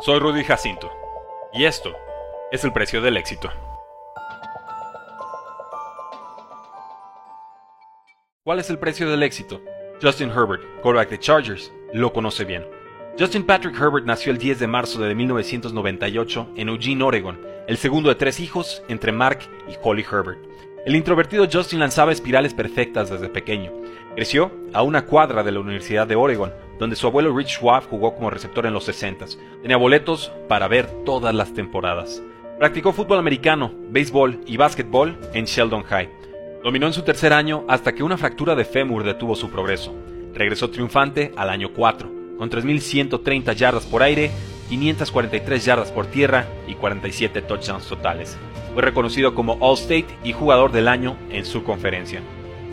Soy Rudy Jacinto y esto es el precio del éxito. ¿Cuál es el precio del éxito? Justin Herbert, quarterback de Chargers, lo conoce bien. Justin Patrick Herbert nació el 10 de marzo de 1998 en Eugene, Oregon, el segundo de tres hijos entre Mark y Holly Herbert. El introvertido Justin lanzaba espirales perfectas desde pequeño. Creció a una cuadra de la Universidad de Oregon, donde su abuelo Rich Schwab jugó como receptor en los 60. Tenía boletos para ver todas las temporadas. Practicó fútbol americano, béisbol y básquetbol en Sheldon High. Dominó en su tercer año hasta que una fractura de fémur detuvo su progreso. Regresó triunfante al año 4, con 3.130 yardas por aire, 543 yardas por tierra y 47 touchdowns totales. Fue reconocido como All-State y jugador del año en su conferencia.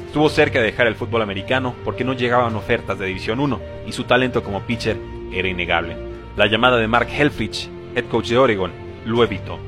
Estuvo cerca de dejar el fútbol americano porque no llegaban ofertas de División 1 y su talento como pitcher era innegable. La llamada de Mark Helfrich, head coach de Oregon, lo evitó.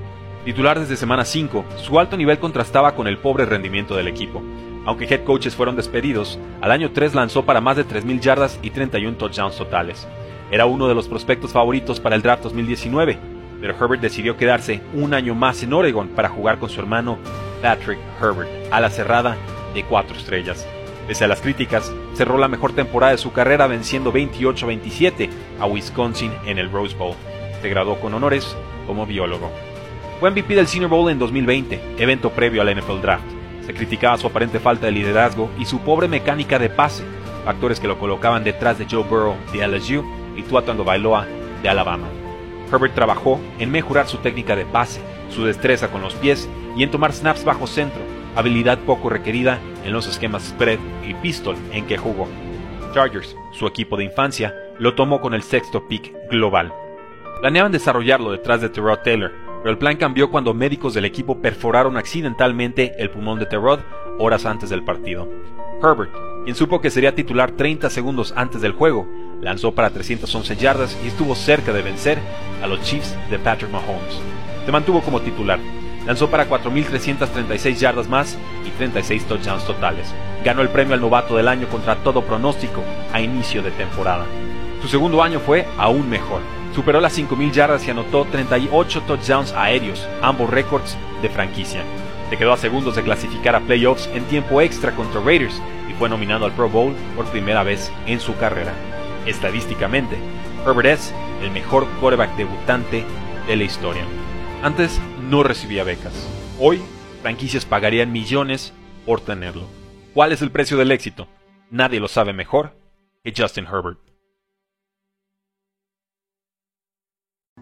Titular desde semana 5, su alto nivel contrastaba con el pobre rendimiento del equipo. Aunque head coaches fueron despedidos, al año 3 lanzó para más de 3.000 yardas y 31 touchdowns totales. Era uno de los prospectos favoritos para el draft 2019, pero Herbert decidió quedarse un año más en Oregon para jugar con su hermano Patrick Herbert, a la cerrada de cuatro estrellas. Pese a las críticas, cerró la mejor temporada de su carrera venciendo 28-27 a Wisconsin en el Rose Bowl. Se graduó con honores como biólogo. Fue MVP del Senior Bowl en 2020, evento previo al NFL Draft. Se criticaba su aparente falta de liderazgo y su pobre mecánica de pase, factores que lo colocaban detrás de Joe Burrow de LSU y Tua Bailoa de Alabama. Herbert trabajó en mejorar su técnica de pase, su destreza con los pies y en tomar snaps bajo centro, habilidad poco requerida en los esquemas spread y pistol en que jugó. Chargers, su equipo de infancia, lo tomó con el sexto pick global. Planeaban desarrollarlo detrás de Terod Taylor, pero el plan cambió cuando médicos del equipo perforaron accidentalmente el pulmón de Terod horas antes del partido. Herbert, quien supo que sería titular 30 segundos antes del juego, lanzó para 311 yardas y estuvo cerca de vencer a los Chiefs de Patrick Mahomes. Se mantuvo como titular, lanzó para 4.336 yardas más y 36 touchdowns totales. Ganó el premio al novato del año contra todo pronóstico a inicio de temporada. Su segundo año fue aún mejor. Superó las 5.000 yardas y anotó 38 touchdowns aéreos, ambos récords de franquicia. Se quedó a segundos de clasificar a playoffs en tiempo extra contra Raiders y fue nominado al Pro Bowl por primera vez en su carrera. Estadísticamente, Herbert es el mejor quarterback debutante de la historia. Antes no recibía becas. Hoy, franquicias pagarían millones por tenerlo. ¿Cuál es el precio del éxito? Nadie lo sabe mejor que Justin Herbert.